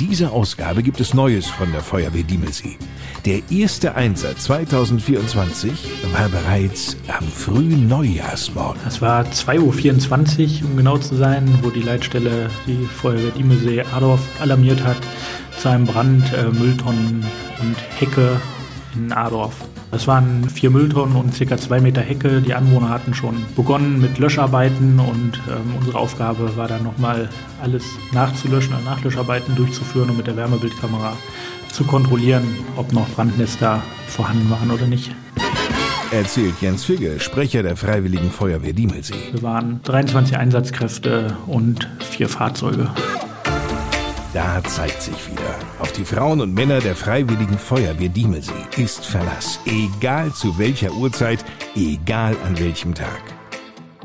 In dieser Ausgabe gibt es Neues von der Feuerwehr Diemelsee. Der erste Einsatz 2024 war bereits am frühen Neujahrsmorgen. Es war 2.24 Uhr, um genau zu sein, wo die Leitstelle die Feuerwehr Diemelsee Adorf alarmiert hat zu einem Brand äh, Mülltonnen und Hecke in Adorf. Es waren vier Mülltonnen und circa zwei Meter Hecke. Die Anwohner hatten schon begonnen mit Löscharbeiten und ähm, unsere Aufgabe war dann nochmal alles nachzulöschen, also Nachlöscharbeiten durchzuführen und mit der Wärmebildkamera zu kontrollieren, ob noch Brandnester vorhanden waren oder nicht. Erzählt Jens Figge, Sprecher der Freiwilligen Feuerwehr Diemelsee. Wir waren 23 Einsatzkräfte und vier Fahrzeuge. Da zeigt sich wieder. Auf die Frauen und Männer der Freiwilligen Feuerwehr Diemelsee ist Verlass. Egal zu welcher Uhrzeit, egal an welchem Tag.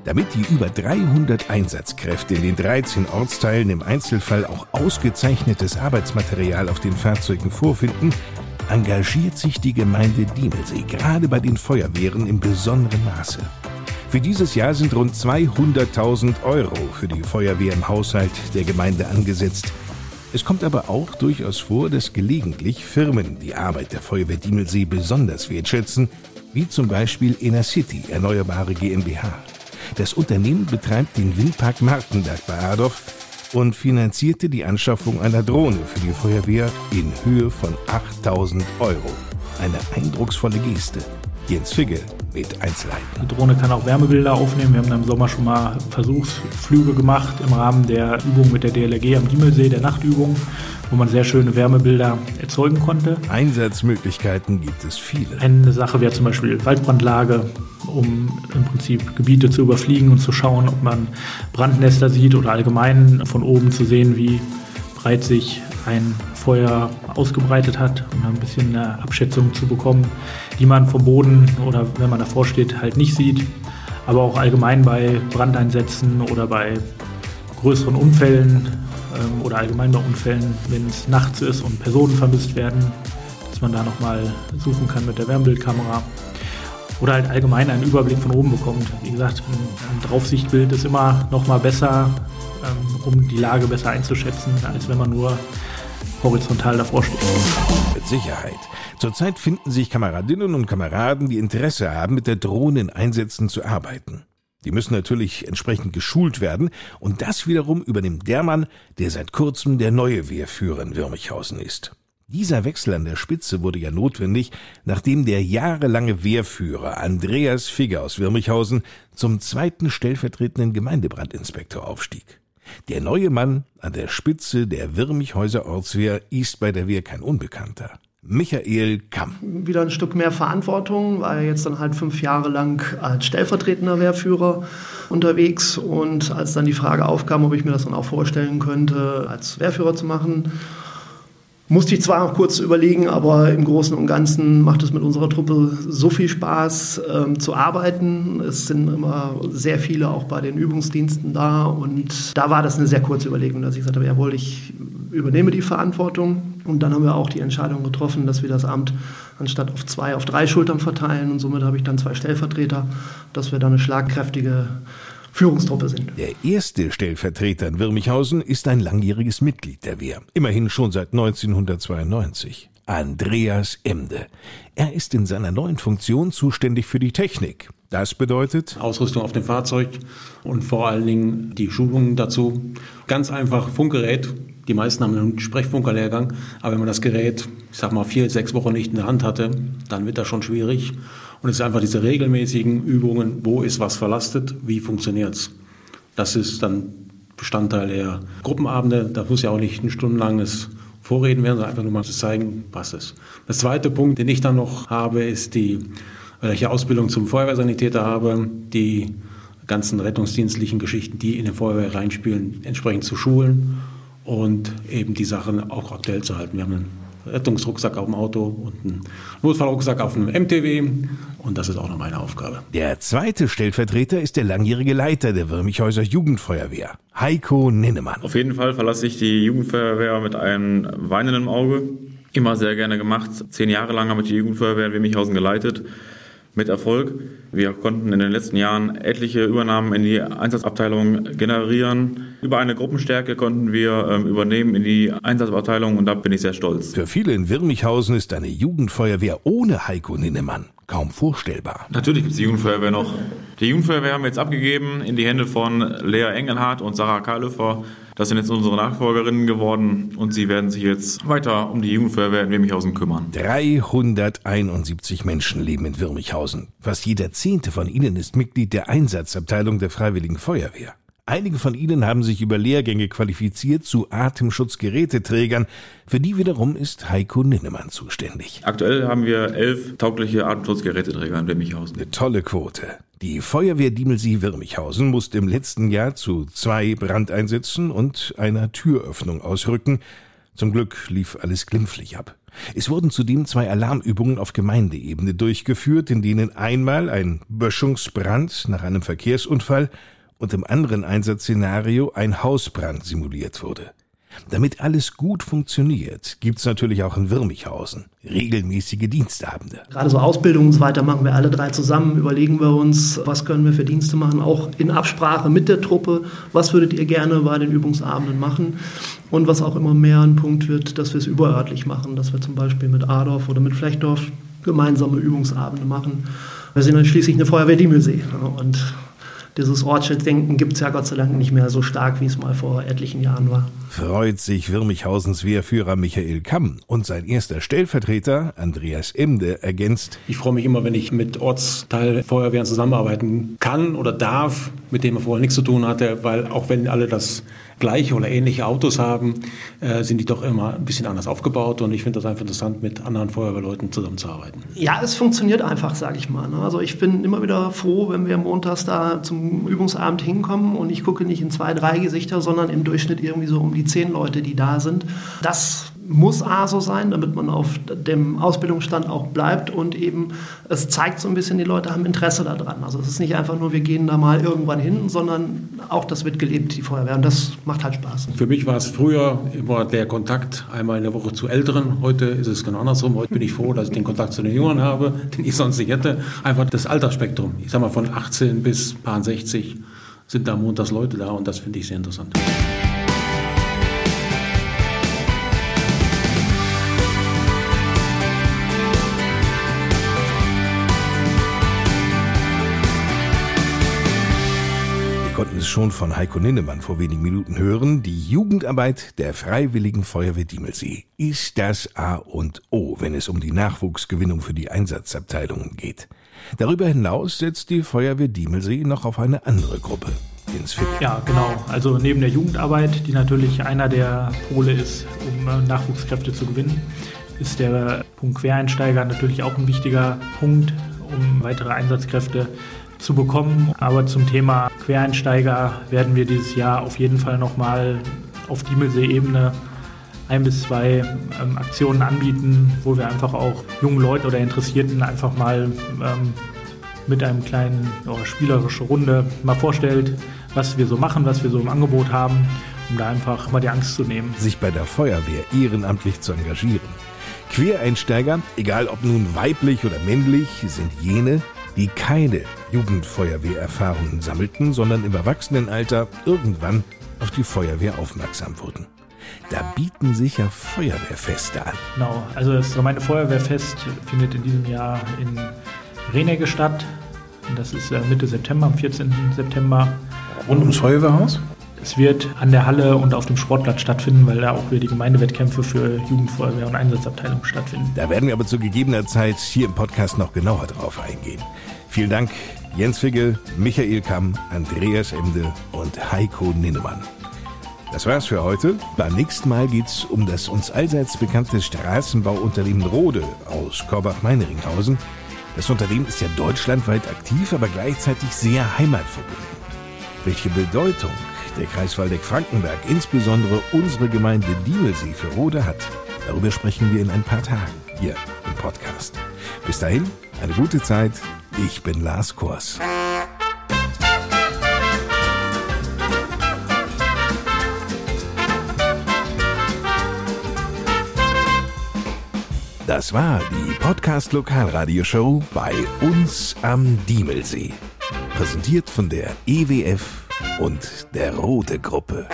Damit die über 300 Einsatzkräfte in den 13 Ortsteilen im Einzelfall auch ausgezeichnetes Arbeitsmaterial auf den Fahrzeugen vorfinden, engagiert sich die Gemeinde Diemelsee gerade bei den Feuerwehren im besonderen Maße. Für dieses Jahr sind rund 200.000 Euro für die Feuerwehr im Haushalt der Gemeinde angesetzt. Es kommt aber auch durchaus vor, dass gelegentlich Firmen die Arbeit der Feuerwehr Diemelsee besonders wertschätzen, wie zum Beispiel City Erneuerbare GmbH. Das Unternehmen betreibt den Windpark Markenberg bei Adorf und finanzierte die Anschaffung einer Drohne für die Feuerwehr in Höhe von 8000 Euro. Eine eindrucksvolle Geste. Jens Figge mit Einzelheiten. Die Drohne kann auch Wärmebilder aufnehmen. Wir haben im Sommer schon mal Versuchsflüge gemacht im Rahmen der Übung mit der DLRG am Diemelsee, der Nachtübung, wo man sehr schöne Wärmebilder erzeugen konnte. Einsatzmöglichkeiten gibt es viele. Eine Sache wäre zum Beispiel Waldbrandlage, um im Prinzip Gebiete zu überfliegen und zu schauen, ob man Brandnester sieht oder allgemein von oben zu sehen, wie breit sich ein Feuer ausgebreitet hat, um ein bisschen eine Abschätzung zu bekommen, die man vom Boden oder wenn man davor steht, halt nicht sieht. Aber auch allgemein bei Brandeinsätzen oder bei größeren Unfällen ähm, oder allgemein bei Unfällen, wenn es nachts ist und Personen vermisst werden, dass man da nochmal suchen kann mit der Wärmebildkamera. Oder halt allgemein einen Überblick von oben bekommt. Wie gesagt, ein, ein Draufsichtbild ist immer nochmal besser, ähm, um die Lage besser einzuschätzen, als wenn man nur horizontal davor steht. Mit Sicherheit. Zurzeit finden sich Kameradinnen und Kameraden, die Interesse haben, mit der Drohne in Einsätzen zu arbeiten. Die müssen natürlich entsprechend geschult werden und das wiederum übernimmt der Mann, der seit kurzem der neue Wehrführer in Würmichhausen ist. Dieser Wechsel an der Spitze wurde ja notwendig, nachdem der jahrelange Wehrführer Andreas Figger aus Würmichhausen zum zweiten stellvertretenden Gemeindebrandinspektor aufstieg. Der neue Mann an der Spitze der Wirmichhäuser Ortswehr ist bei der Wehr kein Unbekannter. Michael Kamm. Wieder ein Stück mehr Verantwortung, war jetzt dann halt fünf Jahre lang als stellvertretender Wehrführer unterwegs und als dann die Frage aufkam, ob ich mir das dann auch vorstellen könnte, als Wehrführer zu machen, musste ich zwar noch kurz überlegen, aber im Großen und Ganzen macht es mit unserer Truppe so viel Spaß ähm, zu arbeiten. Es sind immer sehr viele auch bei den Übungsdiensten da und da war das eine sehr kurze Überlegung, dass ich gesagt habe, jawohl, ich übernehme die Verantwortung. Und dann haben wir auch die Entscheidung getroffen, dass wir das Amt anstatt auf zwei, auf drei Schultern verteilen. Und somit habe ich dann zwei Stellvertreter, dass wir dann eine schlagkräftige Führungstruppe sind. Der erste Stellvertreter in Wirmichhausen ist ein langjähriges Mitglied der Wehr, immerhin schon seit 1992. Andreas Emde. Er ist in seiner neuen Funktion zuständig für die Technik. Das bedeutet Ausrüstung auf dem Fahrzeug und vor allen Dingen die Schulungen dazu. Ganz einfach Funkgerät. Die meisten haben einen Sprechfunkerlehrgang, aber wenn man das Gerät, ich sag mal, vier, sechs Wochen nicht in der Hand hatte, dann wird das schon schwierig. Und es ist einfach diese regelmäßigen Übungen, wo ist was verlastet, wie funktioniert es. Das ist dann Bestandteil der Gruppenabende. Da muss ja auch nicht ein stundenlanges Vorreden werden, sondern einfach nur mal zu zeigen, was ist. Der zweite Punkt, den ich dann noch habe, ist die, weil ich ja Ausbildung zum Feuerwehrsanitäter habe, die ganzen rettungsdienstlichen Geschichten, die in den Feuerwehr reinspielen, entsprechend zu schulen und eben die Sachen auch aktuell zu halten. Wir haben einen Rettungsrucksack auf dem Auto und einen Notfallrucksack auf einem MTW. Und das ist auch noch meine Aufgabe. Der zweite Stellvertreter ist der langjährige Leiter der Würmichhäuser Jugendfeuerwehr, Heiko Ninnemann. Auf jeden Fall verlasse ich die Jugendfeuerwehr mit einem weinenden Auge. Immer sehr gerne gemacht. Zehn Jahre lang habe ich die Jugendfeuerwehr in Wirmichhausen geleitet mit Erfolg. Wir konnten in den letzten Jahren etliche Übernahmen in die Einsatzabteilung generieren. Über eine Gruppenstärke konnten wir ähm, übernehmen in die Einsatzabteilung und da bin ich sehr stolz. Für viele in Wirmichhausen ist eine Jugendfeuerwehr ohne Heiko Ninnemann kaum vorstellbar. Natürlich gibt es die Jugendfeuerwehr noch. Die Jugendfeuerwehr haben wir jetzt abgegeben in die Hände von Lea Engelhardt und Sarah Karlöfer. Das sind jetzt unsere Nachfolgerinnen geworden und sie werden sich jetzt weiter um die Jugendfeuerwehr in Wirmichhausen kümmern. 371 Menschen leben in Wirmichhausen. Fast jeder Zehnte von ihnen ist Mitglied der Einsatzabteilung der Freiwilligen Feuerwehr. Einige von ihnen haben sich über Lehrgänge qualifiziert zu Atemschutzgeräteträgern. Für die wiederum ist Heiko Ninnemann zuständig. Aktuell haben wir elf taugliche Atemschutzgeräteträger in Wirmichhausen. Eine tolle Quote. Die Feuerwehr Diemelsee Wirmichhausen musste im letzten Jahr zu zwei Brandeinsätzen und einer Türöffnung ausrücken. Zum Glück lief alles glimpflich ab. Es wurden zudem zwei Alarmübungen auf Gemeindeebene durchgeführt, in denen einmal ein Böschungsbrand nach einem Verkehrsunfall und im anderen Einsatzszenario ein Hausbrand simuliert wurde. Damit alles gut funktioniert, gibt's natürlich auch in Wirmichhausen regelmäßige Dienstabende. Gerade so Ausbildung und so weiter machen wir alle drei zusammen, überlegen wir uns, was können wir für Dienste machen, auch in Absprache mit der Truppe, was würdet ihr gerne bei den Übungsabenden machen und was auch immer mehr ein Punkt wird, dass wir es überörtlich machen, dass wir zum Beispiel mit Adorf oder mit Flechdorf gemeinsame Übungsabende machen. Wir sind dann schließlich eine Feuerwehr Diemelsee und dieses Ortsschild-Denken gibt es ja Gott sei Dank nicht mehr so stark, wie es mal vor etlichen Jahren war. Freut sich Wirmichhausens Wehrführer Michael Kamm und sein erster Stellvertreter Andreas Emde ergänzt. Ich freue mich immer, wenn ich mit Ortsteilfeuerwehren zusammenarbeiten kann oder darf, mit denen man vorher nichts zu tun hatte, weil auch wenn alle das gleiche oder ähnliche Autos haben, äh, sind die doch immer ein bisschen anders aufgebaut. Und ich finde das einfach interessant, mit anderen Feuerwehrleuten zusammenzuarbeiten. Ja, es funktioniert einfach, sage ich mal. Ne? Also ich bin immer wieder froh, wenn wir montags da zum Übungsabend hinkommen und ich gucke nicht in zwei, drei Gesichter, sondern im Durchschnitt irgendwie so um die zehn Leute, die da sind. Das muss A so sein, damit man auf dem Ausbildungsstand auch bleibt und eben es zeigt so ein bisschen, die Leute haben Interesse daran. Also es ist nicht einfach nur, wir gehen da mal irgendwann hin, sondern auch das wird gelebt, die Feuerwehr und das macht halt Spaß. Für mich war es früher immer der Kontakt einmal in der Woche zu Älteren. Heute ist es genau andersrum. Heute bin ich froh, dass ich den Kontakt zu den Jüngeren habe, den ich sonst nicht hätte. Einfach das Altersspektrum. Ich sag mal von 18 bis paar 60 sind da montags Leute da und das finde ich sehr interessant. Es schon von Heiko Ninnemann vor wenigen Minuten hören, die Jugendarbeit der Freiwilligen Feuerwehr Diemelsee ist das A und O, wenn es um die Nachwuchsgewinnung für die Einsatzabteilungen geht. Darüber hinaus setzt die Feuerwehr Diemelsee noch auf eine andere Gruppe. Ins Ja, genau. Also neben der Jugendarbeit, die natürlich einer der Pole ist, um äh, Nachwuchskräfte zu gewinnen, ist der Punkt Quereinsteiger natürlich auch ein wichtiger Punkt, um weitere Einsatzkräfte zu bekommen. Aber zum Thema Quereinsteiger werden wir dieses Jahr auf jeden Fall nochmal auf Diemelsee-Ebene ein bis zwei ähm, Aktionen anbieten, wo wir einfach auch jungen Leuten oder Interessierten einfach mal ähm, mit einem kleinen oder spielerische Runde mal vorstellt, was wir so machen, was wir so im Angebot haben, um da einfach mal die Angst zu nehmen. Sich bei der Feuerwehr ehrenamtlich zu engagieren. Quereinsteiger, egal ob nun weiblich oder männlich, sind jene, die keine Jugendfeuerwehrerfahrungen sammelten, sondern im Erwachsenenalter irgendwann auf die Feuerwehr aufmerksam wurden. Da bieten sich ja Feuerwehrfeste an. Genau, also das Gemeinde Feuerwehrfest findet in diesem Jahr in Renegge statt. Das ist äh, Mitte September, am 14. September. Rund ums Feuerwehrhaus? Es wird an der Halle und auf dem Sportplatz stattfinden, weil da auch wieder die Gemeindewettkämpfe für Jugendfeuerwehr und Einsatzabteilung stattfinden. Da werden wir aber zu gegebener Zeit hier im Podcast noch genauer drauf eingehen. Vielen Dank, Jens Figge, Michael Kamm, Andreas Emde und Heiko Ninnemann. Das war's für heute. Beim nächsten Mal geht's um das uns allseits bekannte Straßenbauunternehmen Rode aus Korbach-Meineringhausen. Das Unternehmen ist ja deutschlandweit aktiv, aber gleichzeitig sehr heimatverbunden. Welche Bedeutung der Kreis Waldeck-Frankenberg, insbesondere unsere Gemeinde Diemelsee für Rode hat, Darüber sprechen wir in ein paar Tagen hier im Podcast. Bis dahin, eine gute Zeit. Ich bin Lars Kors. Das war die Podcast Lokalradioshow bei uns am Diemelsee. Präsentiert von der EWF und der Rote Gruppe.